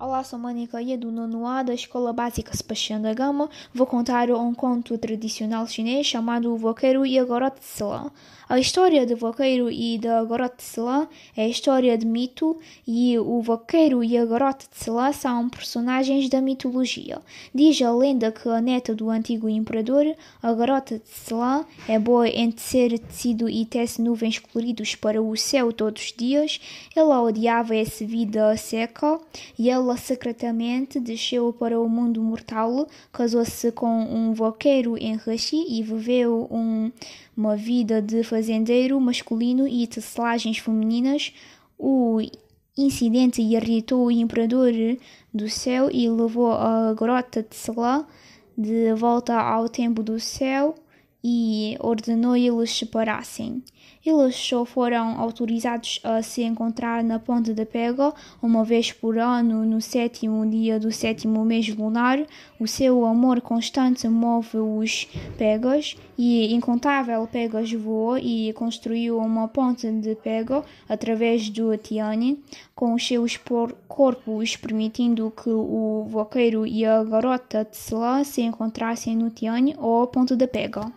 Olá, sou Mônica é do nono A da Escola Básica Sebastião da Gama. Vou contar um conto tradicional chinês chamado O Vaqueiro e a Garota de Selã. A história do vaqueiro e da garota de Selã é a história de mito e o vaqueiro e a garota de Selã são personagens da mitologia. Diz a lenda que a neta do antigo imperador, a garota de Selã, é boa em tecer tecido e tece nuvens coloridos para o céu todos os dias. Ela odiava essa vida seca e ela ela secretamente desceu para o mundo mortal, casou-se com um vaqueiro em Rashi e viveu um, uma vida de fazendeiro masculino e tecelagens femininas. O incidente irritou o imperador do céu e levou a grota de Selá de volta ao tempo do céu e ordenou eles separassem. Eles só foram autorizados a se encontrar na Ponte da Pega uma vez por ano, no sétimo dia do sétimo mês lunar. O seu amor constante move os Pegas e incontável Pegas voou e construiu uma ponte de Pega através do Tiane, com os seus corpos permitindo que o vaqueiro e a garota de Sela se encontrassem no Tiane ou Ponte da Pega.